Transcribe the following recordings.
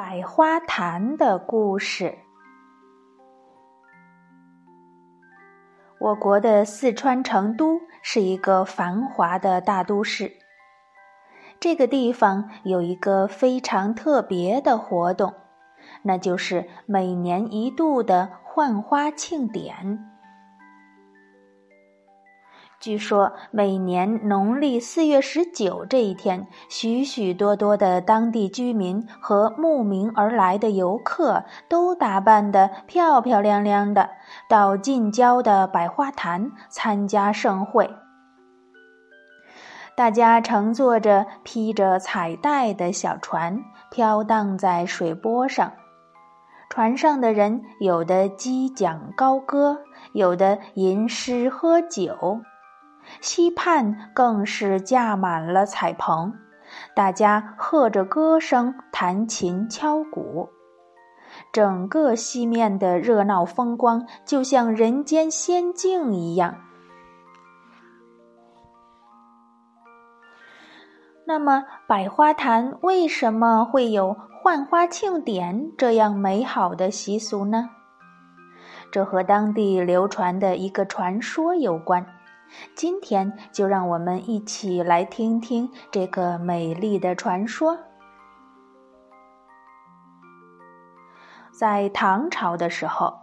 百花坛的故事。我国的四川成都是一个繁华的大都市。这个地方有一个非常特别的活动，那就是每年一度的换花庆典。据说，每年农历四月十九这一天，许许多多的当地居民和慕名而来的游客都打扮得漂漂亮亮的，到近郊的百花潭参加盛会。大家乘坐着披着彩带的小船，飘荡在水波上。船上的人有的击桨高歌，有的吟诗喝酒。溪畔更是架满了彩棚，大家和着歌声，弹琴敲鼓，整个西面的热闹风光就像人间仙境一样。那么，百花坛为什么会有换花庆典这样美好的习俗呢？这和当地流传的一个传说有关。今天就让我们一起来听听这个美丽的传说。在唐朝的时候，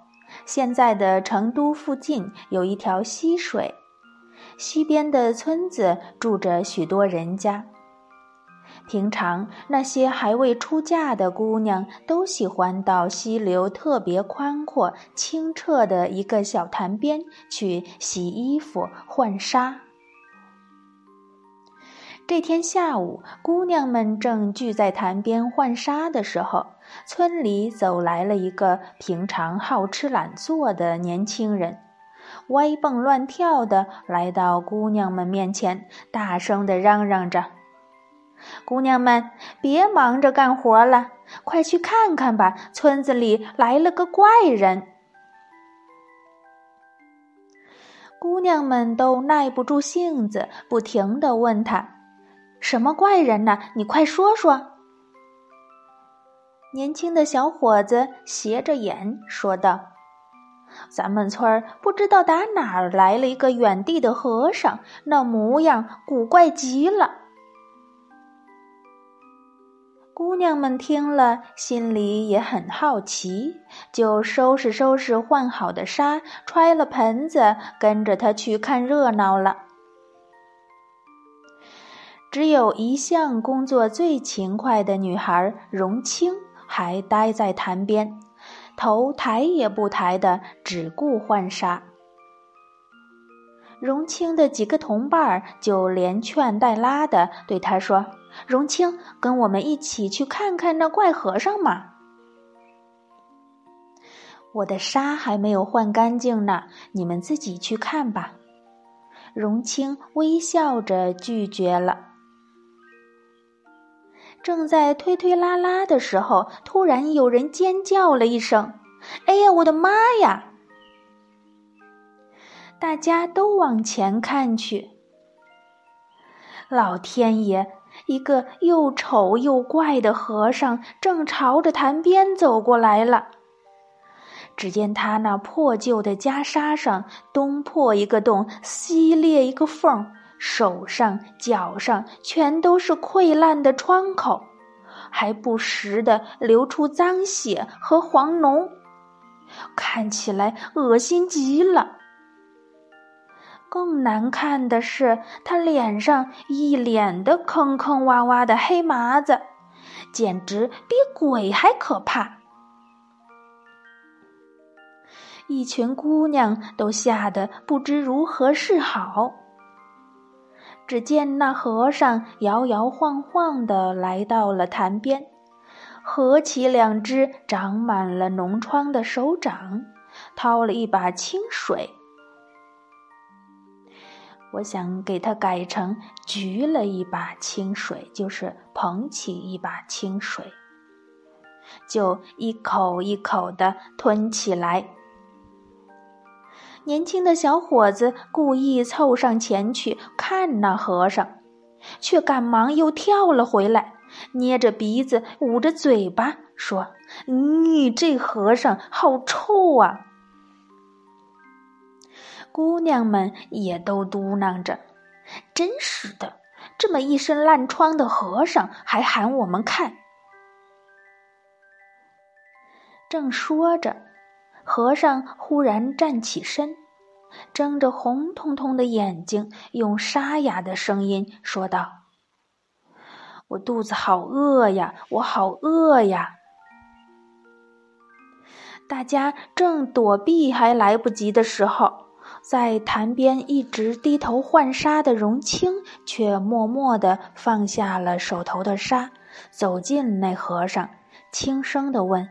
现在的成都附近有一条溪水，溪边的村子住着许多人家。平常那些还未出嫁的姑娘都喜欢到溪流特别宽阔、清澈的一个小潭边去洗衣服、换纱。这天下午，姑娘们正聚在潭边换纱的时候，村里走来了一个平常好吃懒做的年轻人，歪蹦乱跳的来到姑娘们面前，大声的嚷嚷着。姑娘们，别忙着干活了，快去看看吧！村子里来了个怪人。姑娘们都耐不住性子，不停的问他：“什么怪人呢？你快说说。”年轻的小伙子斜着眼说道：“咱们村儿不知道打哪儿来了一个远地的和尚，那模样古怪极了。”姑娘们听了，心里也很好奇，就收拾收拾换好的纱，揣了盆子，跟着他去看热闹了。只有一向工作最勤快的女孩荣青还待在潭边，头抬也不抬的，只顾换纱。荣青的几个同伴儿就连劝带拉的对她说。荣青，跟我们一起去看看那怪和尚嘛！我的纱还没有换干净呢，你们自己去看吧。荣青微笑着拒绝了。正在推推拉拉的时候，突然有人尖叫了一声：“哎呀，我的妈呀！”大家都往前看去，老天爷！一个又丑又怪的和尚正朝着潭边走过来了。只见他那破旧的袈裟上东破一个洞，西裂一个缝，手上、脚上全都是溃烂的疮口，还不时的流出脏血和黄脓，看起来恶心极了。更难看的是，他脸上一脸的坑坑洼洼的黑麻子，简直比鬼还可怕。一群姑娘都吓得不知如何是好。只见那和尚摇摇晃晃的来到了潭边，合起两只长满了脓疮的手掌，掏了一把清水。我想给它改成举了一把清水，就是捧起一把清水，就一口一口的吞起来。年轻的小伙子故意凑上前去看那和尚，却赶忙又跳了回来，捏着鼻子，捂着嘴巴，说：“你这和尚好臭啊！”姑娘们也都嘟囔着：“真是的，这么一身烂疮的和尚还喊我们看。”正说着，和尚忽然站起身，睁着红彤彤的眼睛，用沙哑的声音说道：“我肚子好饿呀，我好饿呀！”大家正躲避还来不及的时候，在潭边一直低头浣纱的荣清，却默默地放下了手头的纱，走进那和尚，轻声地问：“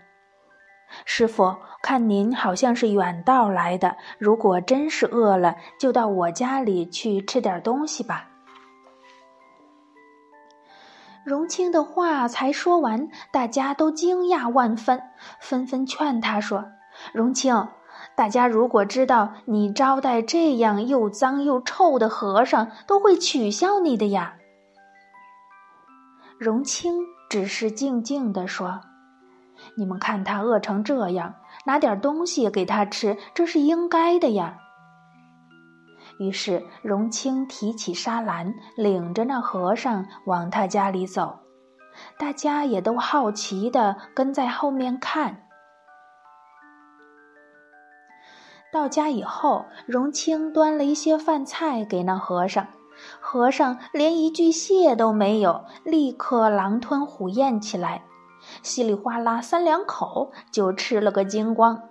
师傅，看您好像是远道来的，如果真是饿了，就到我家里去吃点东西吧。”荣清的话才说完，大家都惊讶万分，纷纷劝他说：“荣清，大家如果知道你招待这样又脏又臭的和尚，都会取笑你的呀。”荣清只是静静地说：“你们看他饿成这样，拿点东西给他吃，这是应该的呀。”于是，荣清提起沙篮，领着那和尚往他家里走。大家也都好奇的跟在后面看。到家以后，荣清端了一些饭菜给那和尚，和尚连一句谢都没有，立刻狼吞虎咽起来，稀里哗啦三两口就吃了个精光。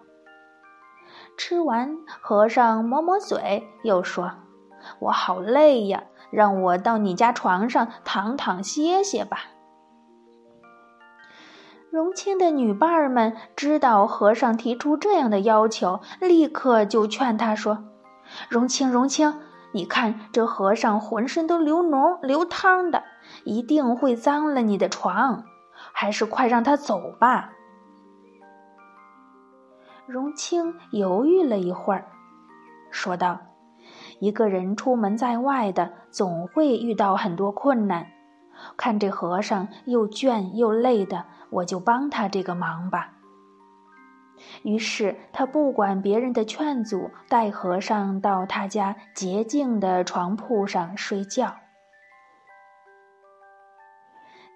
吃完，和尚抹抹嘴，又说：“我好累呀，让我到你家床上躺躺歇歇吧。”荣清的女伴儿们知道和尚提出这样的要求，立刻就劝他说：“荣清，荣清，你看这和尚浑身都流脓流汤的，一定会脏了你的床，还是快让他走吧。”荣清犹豫了一会儿，说道：“一个人出门在外的，总会遇到很多困难。看这和尚又倦又累的，我就帮他这个忙吧。”于是他不管别人的劝阻，带和尚到他家洁净的床铺上睡觉。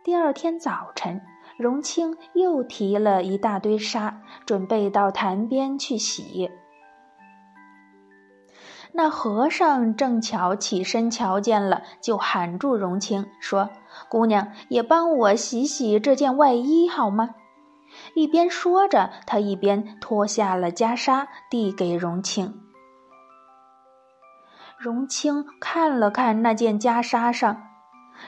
第二天早晨。荣清又提了一大堆沙，准备到潭边去洗。那和尚正巧起身瞧见了，就喊住荣清，说：“姑娘，也帮我洗洗这件外衣好吗？”一边说着，他一边脱下了袈裟，递给荣清。荣清看了看那件袈裟上。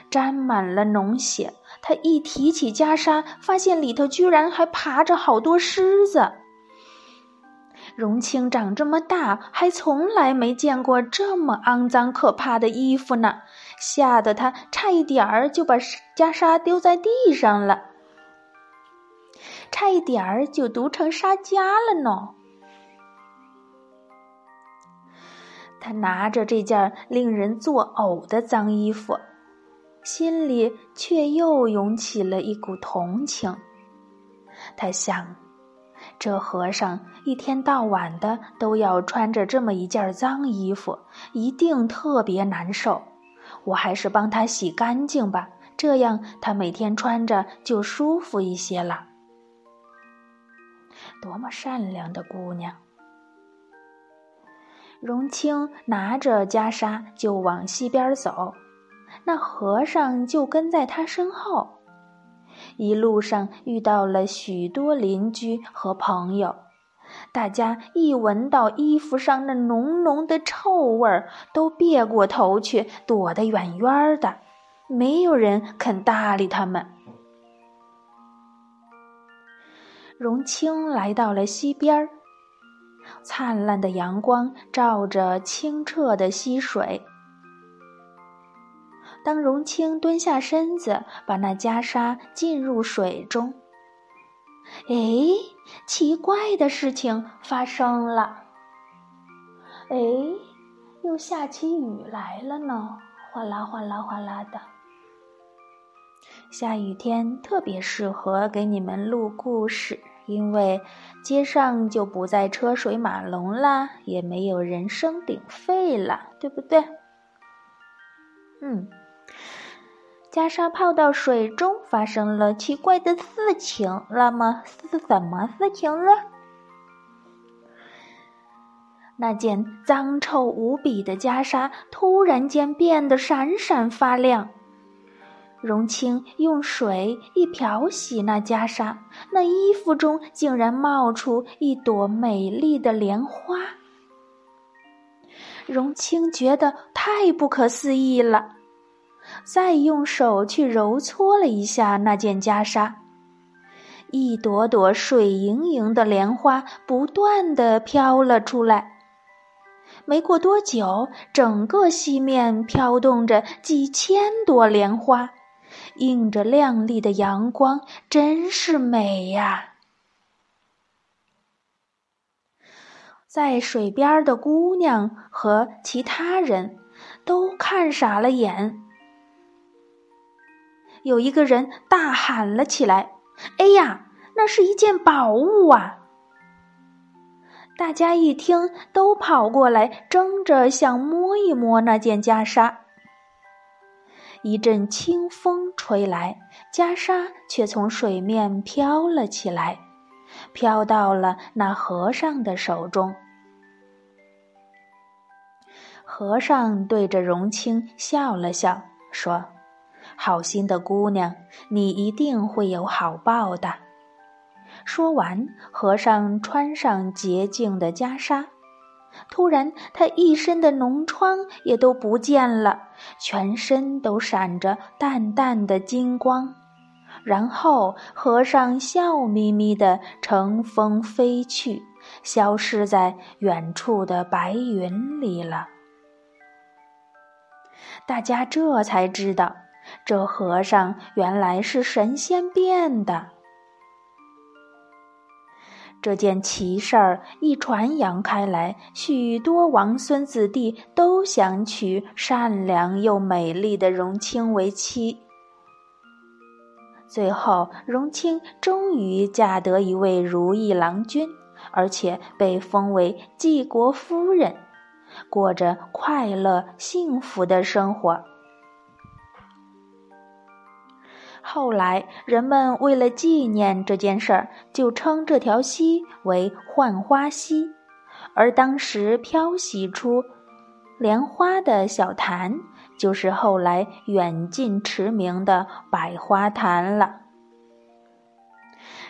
沾满了脓血，他一提起袈裟，发现里头居然还爬着好多虱子。荣清长这么大，还从来没见过这么肮脏可怕的衣服呢，吓得他差一点儿就把袈裟丢在地上了，差一点儿就读成沙家了呢。他拿着这件令人作呕的脏衣服。心里却又涌起了一股同情。他想，这和尚一天到晚的都要穿着这么一件脏衣服，一定特别难受。我还是帮他洗干净吧，这样他每天穿着就舒服一些了。多么善良的姑娘！荣清拿着袈裟就往西边走。那和尚就跟在他身后，一路上遇到了许多邻居和朋友，大家一闻到衣服上那浓浓的臭味儿，都别过头去，躲得远远的，没有人肯搭理他们。荣清来到了溪边儿，灿烂的阳光照着清澈的溪水。当荣清蹲下身子，把那袈裟浸入水中，哎，奇怪的事情发生了。哎，又下起雨来了呢，哗啦哗啦哗啦的。下雨天特别适合给你们录故事，因为街上就不再车水马龙啦，也没有人声鼎沸了，对不对？嗯，袈裟泡到水中，发生了奇怪的事情。那么是什么事情呢？那件脏臭无比的袈裟突然间变得闪闪发亮。荣清用水一漂洗那袈裟，那衣服中竟然冒出一朵美丽的莲花。荣清觉得太不可思议了，再用手去揉搓了一下那件袈裟，一朵朵水盈盈的莲花不断的飘了出来。没过多久，整个西面飘动着几千朵莲花。映着亮丽的阳光，真是美呀！在水边的姑娘和其他人都看傻了眼。有一个人大喊了起来：“哎呀，那是一件宝物啊！”大家一听，都跑过来，争着想摸一摸那件袈裟。一阵清风吹来，袈裟却从水面飘了起来，飘到了那和尚的手中。和尚对着荣清笑了笑，说：“好心的姑娘，你一定会有好报的。”说完，和尚穿上洁净的袈裟。突然，他一身的脓疮也都不见了，全身都闪着淡淡的金光。然后，和尚笑眯眯地乘风飞去，消失在远处的白云里了。大家这才知道，这和尚原来是神仙变的。这件奇事儿一传扬开来，许多王孙子弟都想娶善良又美丽的荣清为妻。最后，荣清终于嫁得一位如意郎君，而且被封为济国夫人，过着快乐幸福的生活。后来，人们为了纪念这件事儿，就称这条溪为浣花溪，而当时漂洗出莲花的小潭，就是后来远近驰名的百花潭了。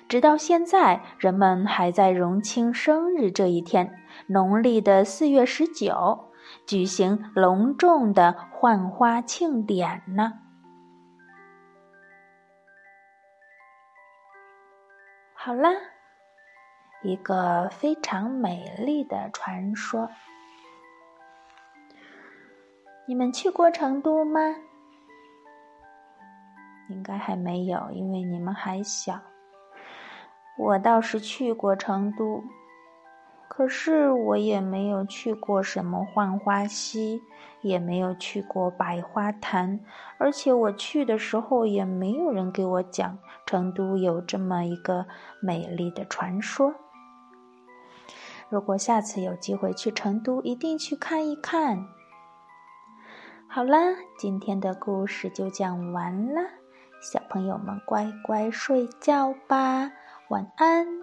直到现在，人们还在荣清生日这一天，农历的四月十九，举行隆重的浣花庆典呢。好啦，一个非常美丽的传说。你们去过成都吗？应该还没有，因为你们还小。我倒是去过成都。可是我也没有去过什么浣花溪，也没有去过百花潭，而且我去的时候也没有人给我讲成都有这么一个美丽的传说。如果下次有机会去成都，一定去看一看。好啦，今天的故事就讲完了，小朋友们乖乖睡觉吧，晚安。